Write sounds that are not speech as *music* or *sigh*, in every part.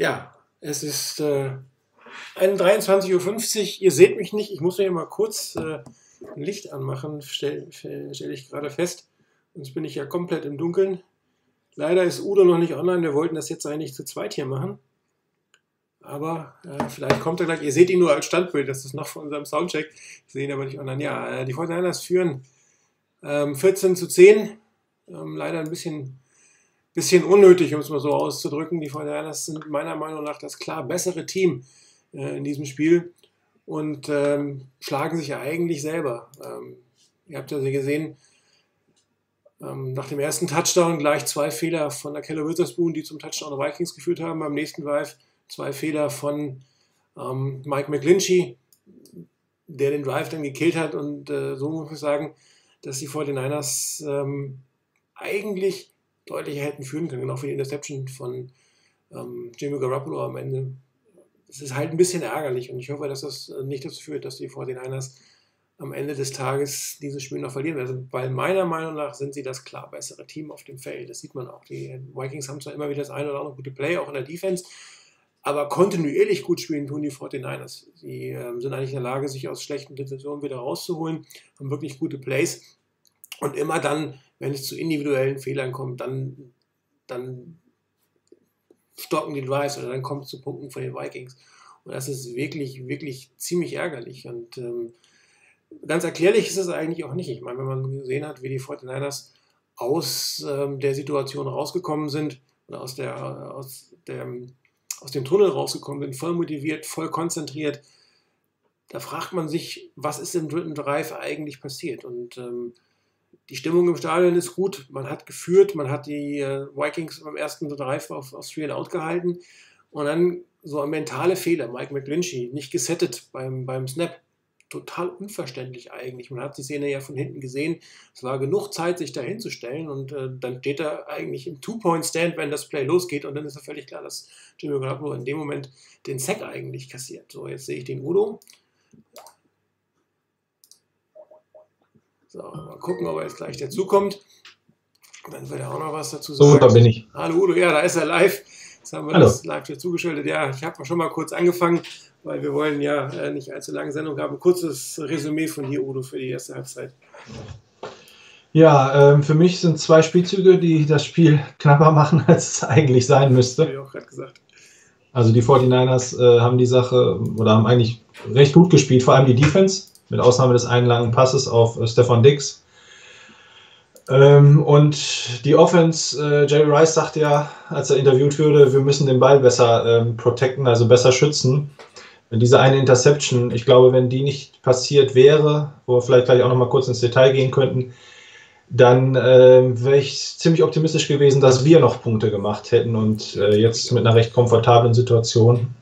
Ja, es ist äh, 23.50 Uhr. Ihr seht mich nicht. Ich muss mir mal kurz äh, ein Licht anmachen, stelle stell ich gerade fest. Sonst bin ich ja komplett im Dunkeln. Leider ist Udo noch nicht online. Wir wollten das jetzt eigentlich zu zweit hier machen. Aber äh, vielleicht kommt er gleich. Ihr seht ihn nur als Standbild. Das ist noch von unserem Soundcheck. Ich sehe ihn aber nicht online. Ja, äh, die 49ers führen ähm, 14 zu 10. Ähm, leider ein bisschen, bisschen unnötig, um es mal so auszudrücken. Die 49ers sind meiner Meinung nach das klar bessere Team äh, in diesem Spiel und ähm, schlagen sich ja eigentlich selber. Ähm, ihr habt ja gesehen, ähm, nach dem ersten Touchdown gleich zwei Fehler von der Keller Witherspoon, die zum Touchdown der Vikings geführt haben. Beim nächsten Drive zwei Fehler von ähm, Mike McGlinchey, der den Drive dann gekillt hat. Und äh, so muss ich sagen, dass die 49ers ähm, eigentlich deutlicher hätten führen können, genau für die Interception von ähm, Jimmy Garoppolo am Ende. Es ist halt ein bisschen ärgerlich und ich hoffe, dass das nicht dazu führt, dass die 49ers am Ende des Tages dieses Spiel noch verlieren werden. Weil meiner Meinung nach sind sie das klar bessere Team auf dem Feld. Das sieht man auch. Die Vikings haben zwar immer wieder das eine oder andere gute Play, auch in der Defense, aber kontinuierlich gut spielen tun die 49ers. Sie äh, sind eigentlich in der Lage, sich aus schlechten Situationen wieder rauszuholen, haben wirklich gute Plays. Und immer dann, wenn es zu individuellen Fehlern kommt, dann, dann stocken die Drives oder dann kommt es zu Punkten von den Vikings. Und das ist wirklich, wirklich ziemlich ärgerlich. Und ähm, ganz erklärlich ist es eigentlich auch nicht. Ich meine, wenn man gesehen hat, wie die 49ers aus ähm, der Situation rausgekommen sind, aus, der, aus der aus dem Tunnel rausgekommen bin, voll motiviert, voll konzentriert. Da fragt man sich, was ist im dritten Drive eigentlich passiert? Und ähm, die Stimmung im Stadion ist gut. Man hat geführt, man hat die äh, Vikings beim ersten Drive auf, auf Three and Out gehalten. Und dann so ein mentale Fehler. Mike McGlinchey nicht gesettet beim, beim Snap total unverständlich eigentlich. Man hat die Szene ja von hinten gesehen. Es war genug Zeit, sich da hinzustellen und äh, dann steht er eigentlich im Two-Point-Stand, wenn das Play losgeht und dann ist ja völlig klar, dass Jimmy Garoppolo in dem Moment den Sack eigentlich kassiert. So, jetzt sehe ich den Udo. So, mal gucken, ob er jetzt gleich dazukommt. Dann wird er auch noch was dazu sagen. So, da bin ich. Hallo Udo, ja, da ist er live. Jetzt haben wir Hallo. das live dazugeschaltet. Ja, ich habe schon mal kurz angefangen weil wir wollen ja äh, nicht allzu lange Sendung haben. Kurzes Resümee von dir, Udo, für die erste Halbzeit. Ja, ähm, für mich sind zwei Spielzüge, die das Spiel knapper machen, *laughs* als es eigentlich sein müsste. Habe ich auch gerade gesagt. Also die 49ers äh, haben die Sache oder haben eigentlich recht gut gespielt, vor allem die Defense, mit Ausnahme des einen langen Passes auf äh, Stefan Dix. Ähm, und die Offense, äh, Jerry Rice sagte ja, als er interviewt wurde, wir müssen den Ball besser ähm, protecten, also besser schützen diese eine Interception, ich glaube, wenn die nicht passiert wäre, wo wir vielleicht gleich auch noch mal kurz ins Detail gehen könnten, dann äh, wäre ich ziemlich optimistisch gewesen, dass wir noch Punkte gemacht hätten und äh, jetzt mit einer recht komfortablen Situation.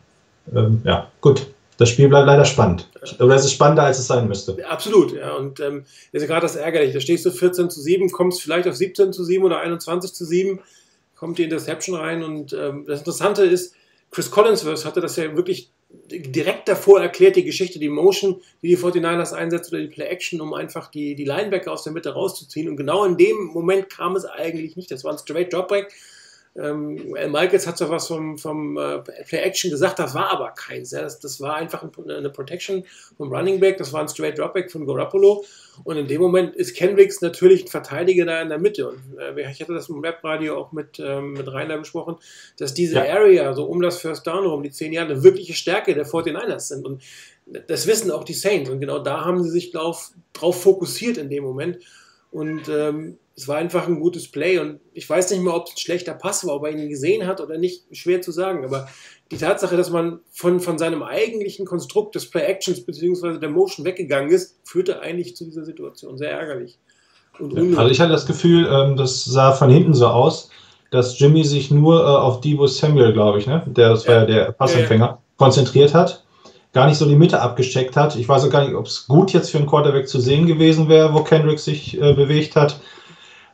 Ähm, ja, gut. Das Spiel bleibt leider spannend. Oder es ist spannender, als es sein müsste. Absolut, ja. Und ähm, das ist gerade das Ärgerliche. Da stehst du 14 zu 7, kommst vielleicht auf 17 zu 7 oder 21 zu 7, kommt die Interception rein. Und ähm, das Interessante ist, Chris Collinsworth hatte das ja wirklich direkt davor erklärt die Geschichte, die Motion, die die 49ers einsetzt oder die Play-Action, um einfach die, die Linebacker aus der Mitte rauszuziehen. Und genau in dem Moment kam es eigentlich nicht. Das war ein Straight Dropback ähm, Michaels hat zwar was vom, vom äh, Play Action gesagt, das war aber keins. Ja. Das, das war einfach eine Protection vom Running Back, das war ein Straight Dropback von Garoppolo. Und in dem Moment ist Kendricks natürlich ein Verteidiger da in der Mitte. Und äh, ich hatte das im Webradio auch mit, ähm, mit Rainer besprochen, dass diese ja. Area, so um das First Down rum, die zehn Jahre, eine wirkliche Stärke der 49ers sind. Und das wissen auch die Saints. Und genau da haben sie sich drauf, drauf fokussiert in dem Moment. Und ähm, es war einfach ein gutes Play und ich weiß nicht mal, ob es ein schlechter Pass war, ob er ihn gesehen hat oder nicht, schwer zu sagen. Aber die Tatsache, dass man von, von seinem eigentlichen Konstrukt des Play-Actions bzw. der Motion weggegangen ist, führte eigentlich zu dieser Situation. Sehr ärgerlich. Ja, also ich hatte das Gefühl, ähm, das sah von hinten so aus, dass Jimmy sich nur äh, auf Debo Samuel, glaube ich, ne? der, das war ja der Passempfänger, ja, ja. konzentriert hat gar nicht so die Mitte abgesteckt hat. Ich weiß auch gar nicht, ob es gut jetzt für einen Quarterback zu sehen gewesen wäre, wo Kendrick sich äh, bewegt hat.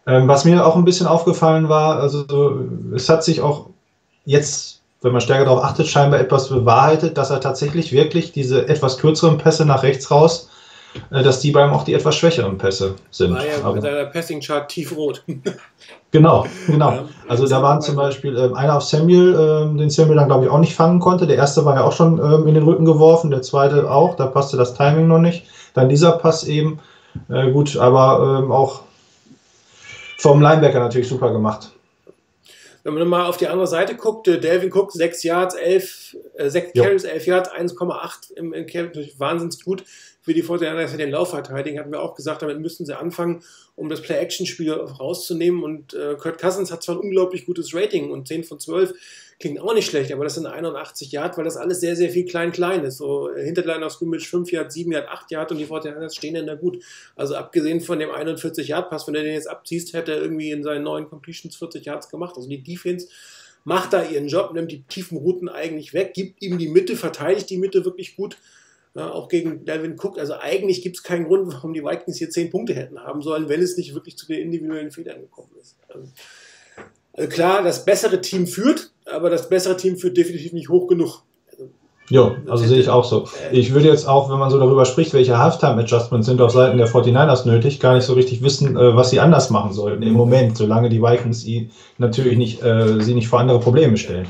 Ähm, was mir auch ein bisschen aufgefallen war, also es hat sich auch jetzt, wenn man stärker darauf achtet, scheinbar etwas bewahrheitet, dass er tatsächlich wirklich diese etwas kürzeren Pässe nach rechts raus äh, dass die beim auch die etwas schwächeren Pässe sind. War ja mit seiner Passing-Chart tiefrot. *laughs* genau, genau. Also da waren zum Beispiel äh, einer auf Samuel, äh, den Samuel dann glaube ich auch nicht fangen konnte. Der erste war ja auch schon ähm, in den Rücken geworfen, der zweite auch, da passte das Timing noch nicht. Dann dieser Pass eben, äh, gut, aber ähm, auch vom Linebacker natürlich super gemacht. Wenn man mal auf die andere Seite guckt, äh, Delvin Cook 6 Yards, 11, äh, 6 Carries, 11 Yards, 1,8 im, im Camp, natürlich wahnsinnig gut für die Fortinanders den Lauf verteidigen, hatten wir auch gesagt, damit müssten sie anfangen, um das Play-Action-Spiel rauszunehmen. Und äh, Kurt Cousins hat zwar ein unglaublich gutes Rating und 10 von 12 klingt auch nicht schlecht, aber das sind 81 Yard, weil das alles sehr, sehr viel klein-klein ist. So äh, Hinterline aus Scrimmage 5 Yard, 7 Yard, 8 Yard und die Fortinanders stehen dann da gut. Also abgesehen von dem 41 Yard Pass, wenn du den jetzt abziehst, hätte er irgendwie in seinen neuen Completions 40 Yards gemacht. Also die Defense macht da ihren Job, nimmt die tiefen Routen eigentlich weg, gibt ihm die Mitte, verteidigt die Mitte wirklich gut ja, auch gegen Delvin Cook. Also eigentlich gibt es keinen Grund, warum die Vikings hier zehn Punkte hätten haben sollen, wenn es nicht wirklich zu den individuellen Fehlern gekommen ist. Also, also klar, das bessere Team führt, aber das bessere Team führt definitiv nicht hoch genug. Also, ja, also sehe ich auch so. Ich würde jetzt auch, wenn man so darüber spricht, welche Halftime-Adjustments sind auf Seiten der 49ers nötig, gar nicht so richtig wissen, äh, was sie anders machen sollten im Moment, solange die Vikings natürlich nicht, äh, sie nicht vor andere Probleme stellen.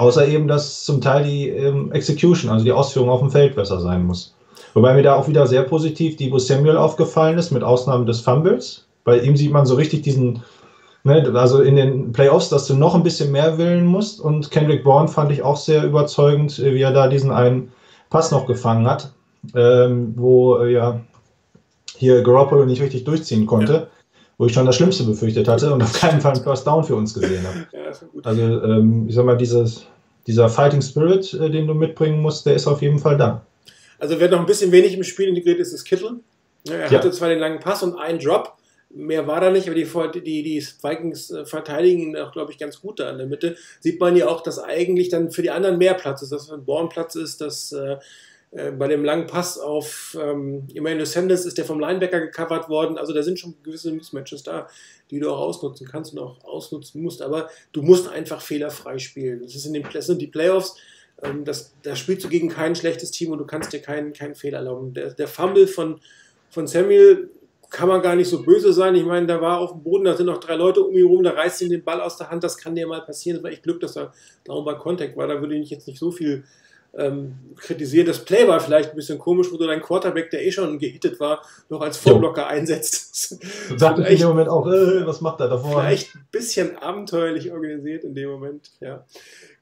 Außer eben, dass zum Teil die ähm, Execution, also die Ausführung auf dem Feld besser sein muss. Wobei mir da auch wieder sehr positiv Debo Samuel aufgefallen ist, mit Ausnahme des Fumbles. Bei ihm sieht man so richtig diesen, ne, also in den Playoffs, dass du noch ein bisschen mehr willen musst. Und Kendrick Bourne fand ich auch sehr überzeugend, äh, wie er da diesen einen Pass noch gefangen hat, ähm, wo äh, ja hier Garoppolo nicht richtig durchziehen konnte. Ja wo ich schon das Schlimmste befürchtet hatte und auf keinen Fall einen First Down für uns gesehen habe. Ja, also, ähm, ich sag mal, dieses, dieser Fighting Spirit, äh, den du mitbringen musst, der ist auf jeden Fall da. Also, wer noch ein bisschen wenig im Spiel integriert ist, ist Kittel. Er ja. hatte zwar den langen Pass und einen Drop, mehr war da nicht, aber die, die, die Vikings äh, verteidigen ihn auch, glaube ich, ganz gut da in der Mitte. Sieht man ja auch, dass eigentlich dann für die anderen mehr Platz ist, dass ein Bornplatz ist, dass äh, äh, bei dem langen Pass auf ähm, Emmanuel Sanders ist der vom Linebacker gecovert worden. Also da sind schon gewisse Mismatches da, die du auch ausnutzen kannst und auch ausnutzen musst. Aber du musst einfach fehlerfrei spielen. Das, ist in den, das sind die Playoffs. Ähm, das, da spielst du gegen kein schlechtes Team und du kannst dir keinen, keinen Fehler erlauben. Der, der Fumble von, von Samuel kann man gar nicht so böse sein. Ich meine, da war auf dem Boden, da sind noch drei Leute um ihn rum, da reißt ihm den Ball aus der Hand. Das kann dir mal passieren. Das war echt Glück, dass er darum bei Contact war. Da würde ich jetzt nicht so viel ähm, kritisieren. Das Play war vielleicht ein bisschen komisch, wo du deinen Quarterback, der eh schon gehittet war, noch als Vorblocker einsetzt. *laughs* Dachte in dem Moment auch, äh, was macht er davor? Vielleicht ein bisschen abenteuerlich organisiert in dem Moment, ja.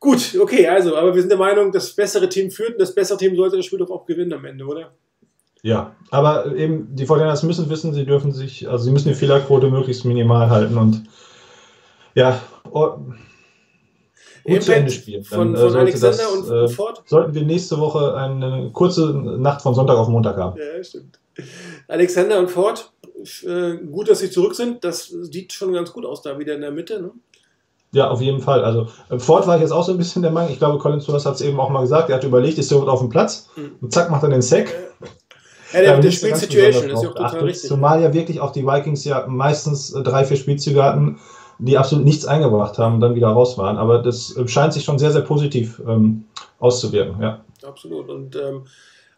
Gut, okay, also, aber wir sind der Meinung, das bessere Team führt und das bessere Team sollte das Spiel doch auch gewinnen am Ende, oder? Ja, aber eben, die Fortinanders müssen wissen, sie dürfen sich, also sie müssen die Fehlerquote möglichst minimal halten und ja, gut zu Ende spielen. Dann, von, äh, von Alexander das, und äh, Ford. Sollten wir nächste Woche eine kurze Nacht von Sonntag auf Montag haben. Ja, stimmt. Alexander und Ford, äh, gut, dass sie zurück sind. Das sieht schon ganz gut aus da wieder in der Mitte. Ne? Ja, auf jeden Fall. Also Ford war ich jetzt auch so ein bisschen der Meinung. Ich glaube, Colin Summers hat es eben auch mal gesagt. Er hat überlegt, ist der auf dem Platz? Mhm. Und zack, macht er den Sack. Ja, der, der spielt Situation, ist ja auch total richtig. Zumal ja wirklich auch die Vikings ja meistens drei, vier Spielzüge hatten, die absolut nichts eingebracht haben und dann wieder raus waren. Aber das äh, scheint sich schon sehr, sehr positiv ähm, auszuwirken. Ja. Absolut. Und ähm,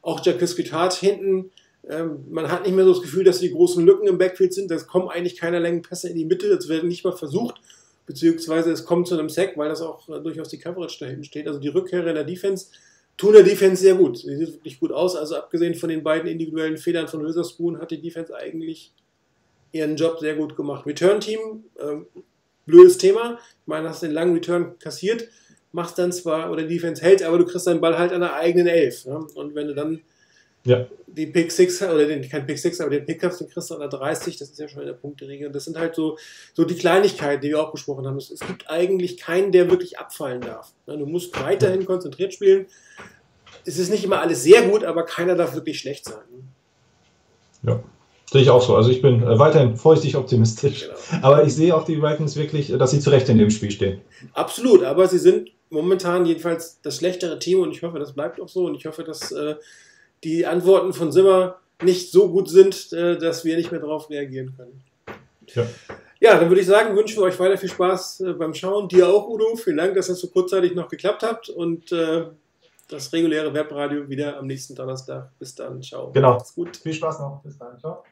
auch Jack Hart hinten, ähm, man hat nicht mehr so das Gefühl, dass die großen Lücken im Backfield sind. Es kommen eigentlich keine langen Pässe in die Mitte. Das wird nicht mal versucht. Beziehungsweise es kommt zu einem Sack, weil das auch äh, durchaus die Coverage da hinten steht. Also die Rückkehrer der Defense tun der Defense sehr gut. Sie sieht wirklich gut aus. Also abgesehen von den beiden individuellen Fehlern von Witherspoon hat die Defense eigentlich ihren Job sehr gut gemacht. Return-Team, ähm, blödes Thema. Ich meine, hast den langen Return kassiert, machst dann zwar, oder die Defense hält, aber du kriegst deinen Ball halt an der eigenen Elf. Ne? Und wenn du dann ja. die Pick 6 oder den, kein Pick 6, aber den Pick hast, den kriegst du an der 30, das ist ja schon in der Punkteregel. Und das sind halt so, so die Kleinigkeiten, die wir auch besprochen haben. Es, es gibt eigentlich keinen, der wirklich abfallen darf. Ne? Du musst weiterhin konzentriert spielen. Es ist nicht immer alles sehr gut, aber keiner darf wirklich schlecht sein. Ne? Ja. Sehe ich auch so. Also ich bin äh, weiterhin feuchtig optimistisch. Genau. Aber ich sehe auch die Vikings wirklich, dass sie zu Recht in dem Spiel stehen. Absolut, aber sie sind momentan jedenfalls das schlechtere Team und ich hoffe, das bleibt auch so und ich hoffe, dass äh, die Antworten von Simmer nicht so gut sind, äh, dass wir nicht mehr darauf reagieren können. Ja. Ja, dann würde ich sagen, wünschen wir euch weiter viel Spaß äh, beim Schauen. Dir auch, Udo. Vielen Dank, dass das so kurzzeitig noch geklappt hat und äh, das reguläre Webradio wieder am nächsten Donnerstag. Bis dann. Ciao. Genau. Macht's gut. Viel Spaß noch. Bis dann. Ciao.